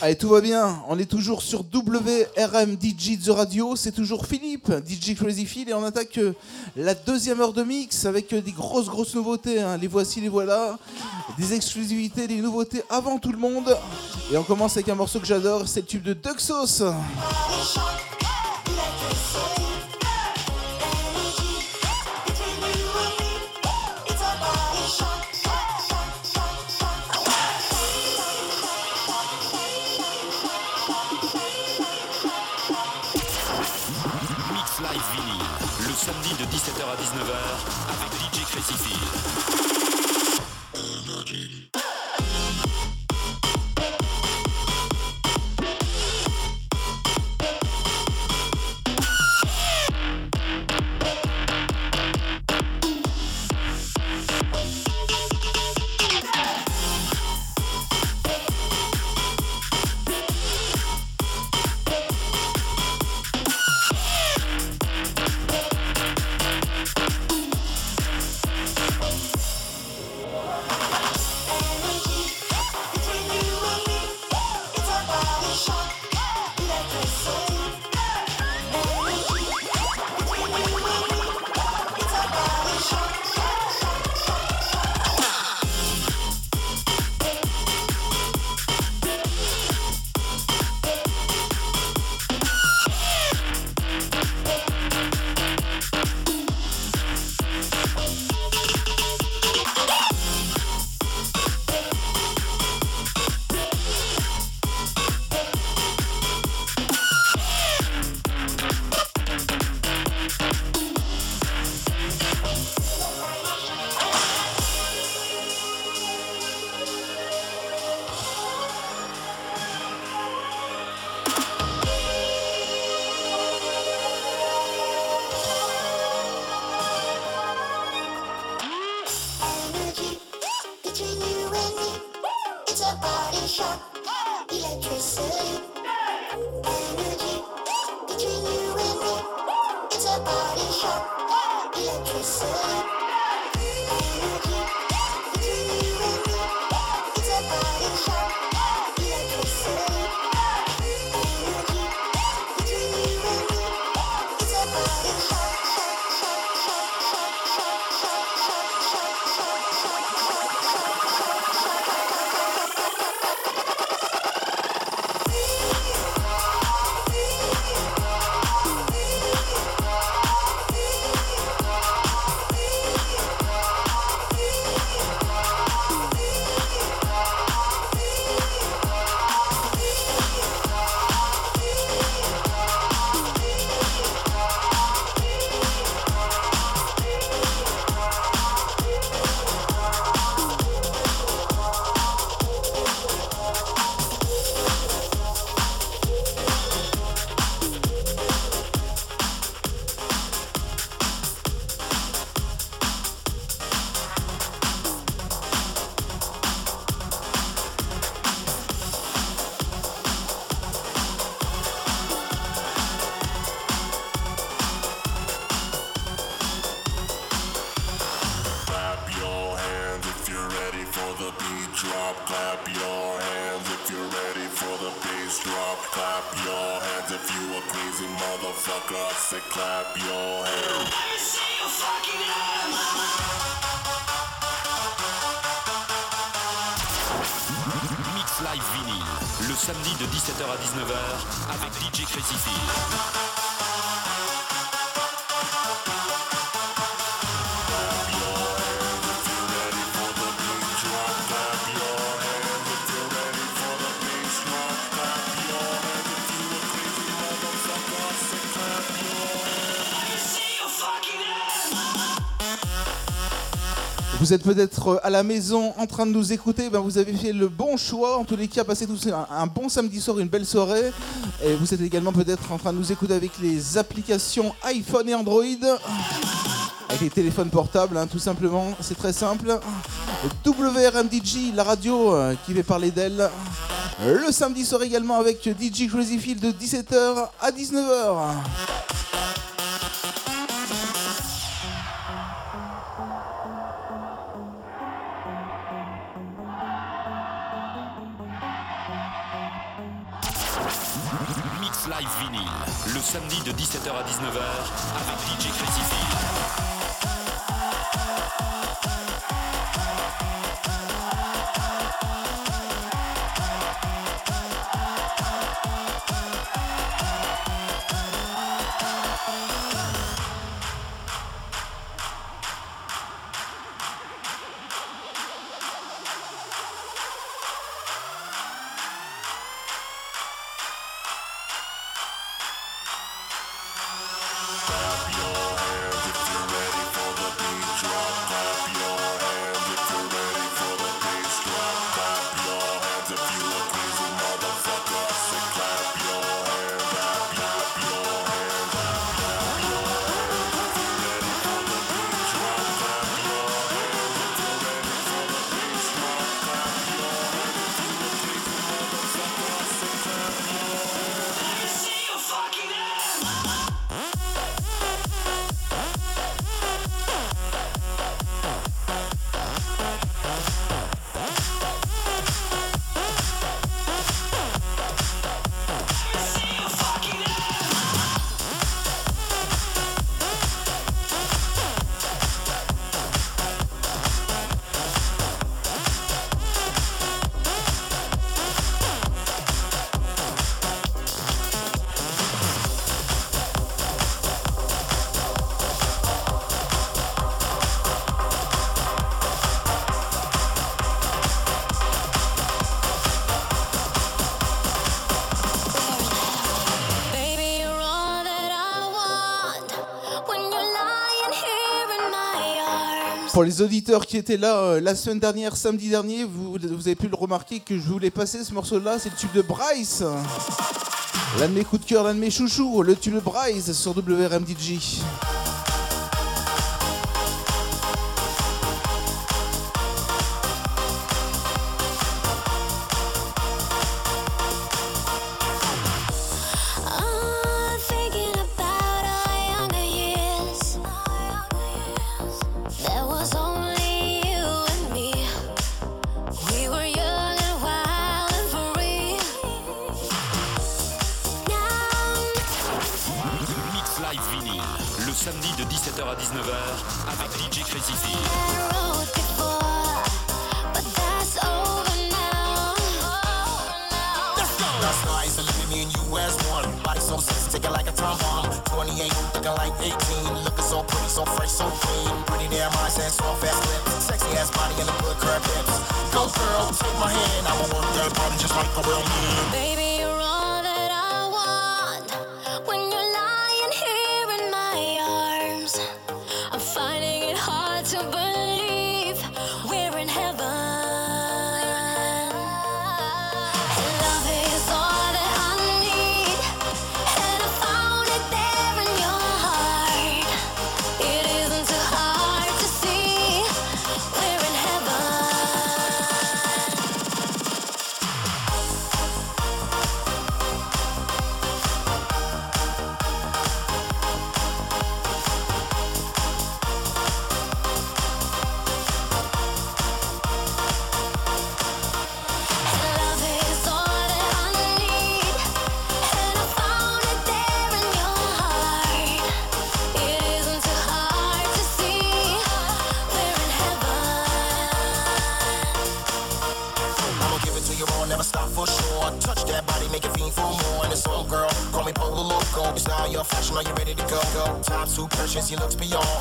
Allez, tout va bien. On est toujours sur WRM DJ The Radio. C'est toujours Philippe, DJ Crazy Phil. Et on attaque euh, la deuxième heure de mix avec euh, des grosses, grosses nouveautés. hein. Les voici, les voilà. Des exclusivités, des nouveautés avant tout le monde. Et on commence avec un morceau que j'adore. C'est le tube de Duxos. Mix Live Vinyl, le samedi de 17h à 19h avec DJ Crazy. Vous êtes peut-être euh, à la maison en train de nous écouter, ben vous avez fait le bon choix. En tous les cas, passez tous un, bon samedi soir, une belle soirée. Et vous êtes également peut-être en train de nous écouter avec les applications iPhone et Android. Avec les téléphones portables, hein, tout simplement. C'est très simple. WRMDJ, la radio euh, qui va parler d'elle. Le samedi soir également avec DJ Crazy Phil de 17h à 19h. universe Pour les auditeurs qui étaient là euh, la semaine dernière, samedi dernier, vous, vous, avez pu le remarquer que je voulais passer ce morceau-là, c'est le tube de Bryce. L'un de mes coups de cœur, l'un de mes chouchous, le tube de Bryce sur WRMDJ.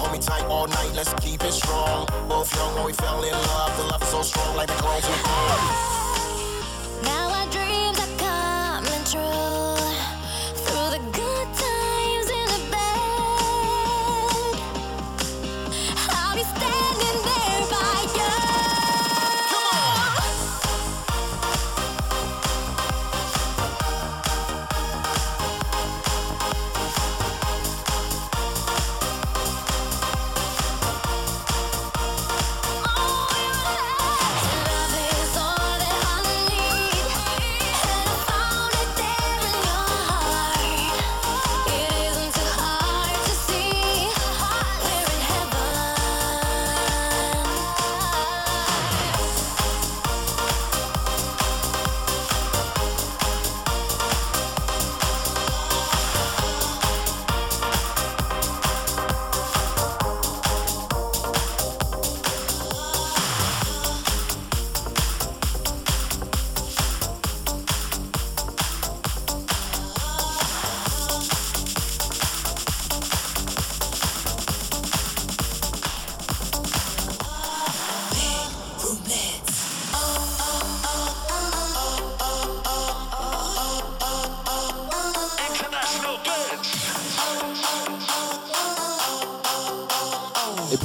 hold me tight all night, let's keep it strong. Both young when we fell in love, the love so strong like the clothes we own.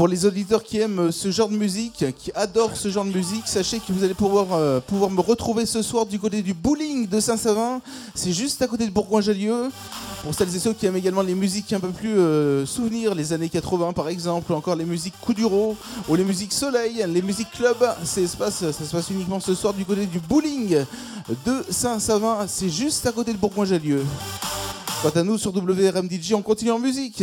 Pour les auditeurs qui aiment ce genre de musique, qui adorent ce genre de musique, sachez que vous allez pouvoir, euh, pouvoir me retrouver ce soir du côté du bowling de Saint-Savin. C'est juste à côté de Bourgoin-Jallieu. Pour celles et ceux qui aiment également les musiques un peu plus euh, souvenirs, les années 80 par exemple, ou encore les musiques Kuduro, ou les musiques Soleil, les musiques Club, ça se passe- ça se passe uniquement ce soir du côté du bowling de Saint-Savin. C'est juste à côté de Bourgoin-Jallieu. Quant à nous sur WRM DJ, on continue en musique.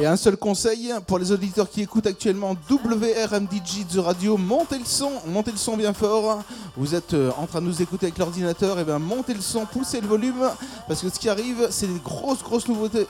Et un seul conseil pour les auditeurs qui écoutent actuellement WRMDJ The Radio, montez le son, montez le son bien fort. Vous êtes euh, en train de nous écouter avec l'ordinateur, et bien montez le son, poussez le volume, parce que ce qui arrive, c'est des grosses, grosses nouveautés.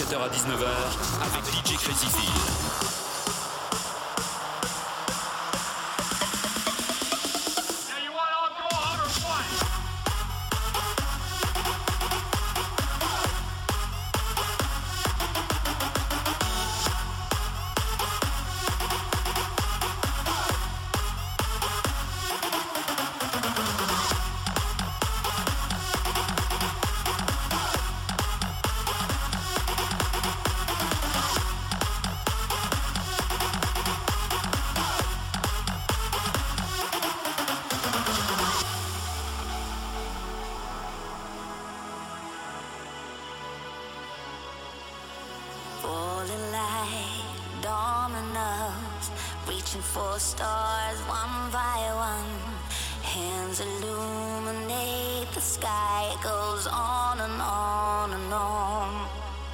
17h à 19h avec DJ Crazy.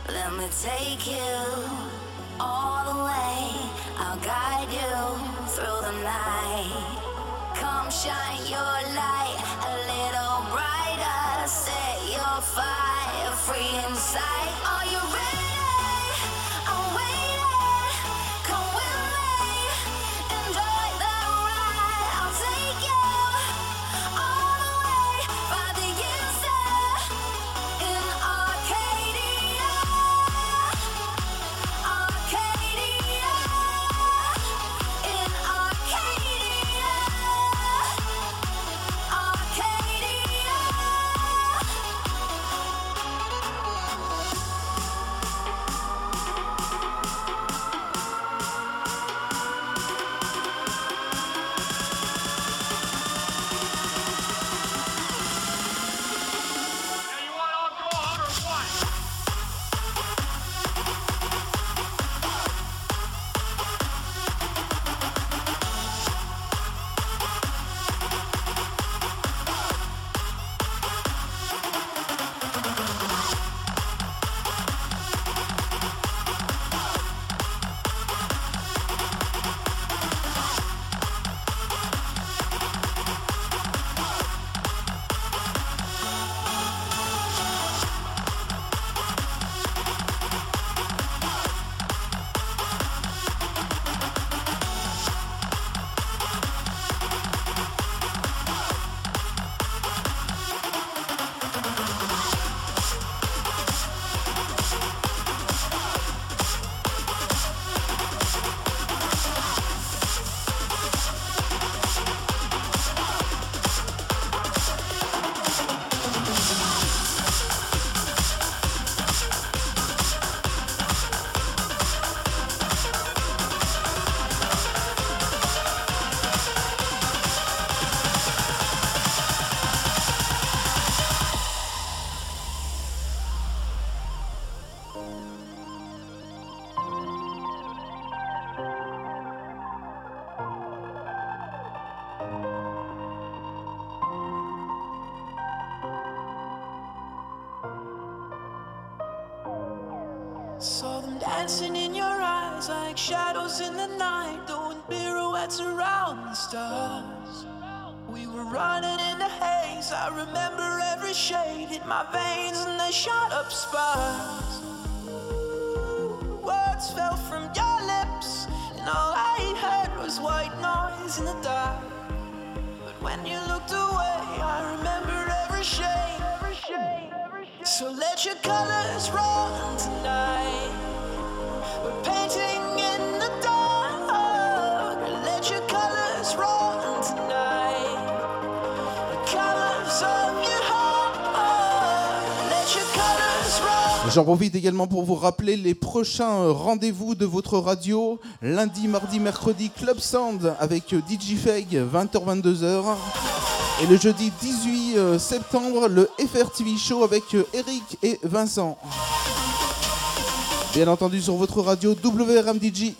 Let me take you all the way, I'll guide you through the night. Come shine your light a little brighter, set your fire free inside. Are you J'en profite également pour vous rappeler les prochains rendez-vous de votre radio. Lundi, mardi, mercredi, Club Sound avec DJ Feg, 20h-22h. Et le jeudi 18 euh, septembre, le FR TV Show avec euh, Eric et Vincent. Bien entendu sur votre radio WRMDJ.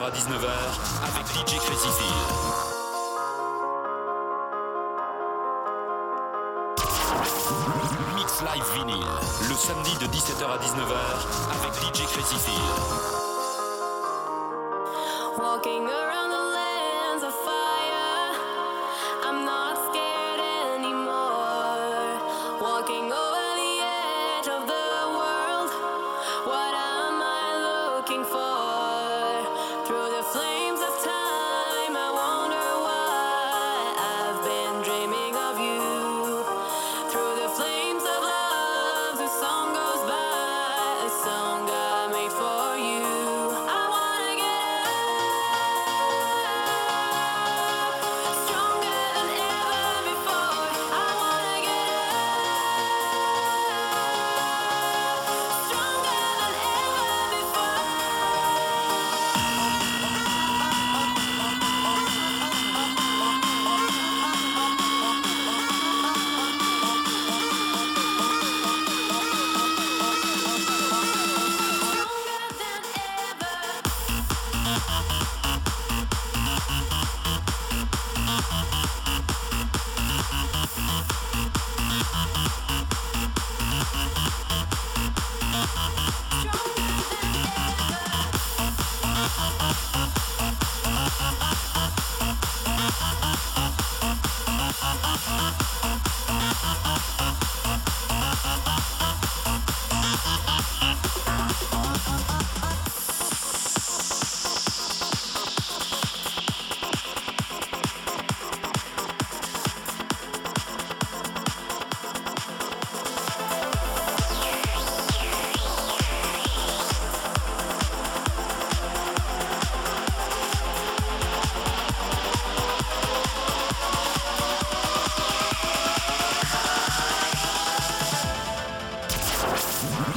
à 19h avec DJ Crazy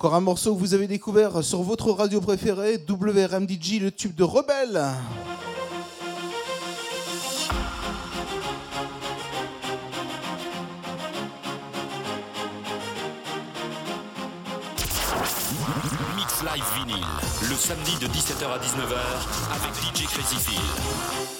Encore un morceau que vous avez découvert sur votre radio préférée, WRMDG, le tube de Rebelle. Mix Live Vinyl, le samedi de 17h à 19h avec DJ Crazy Phil.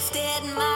Lifted my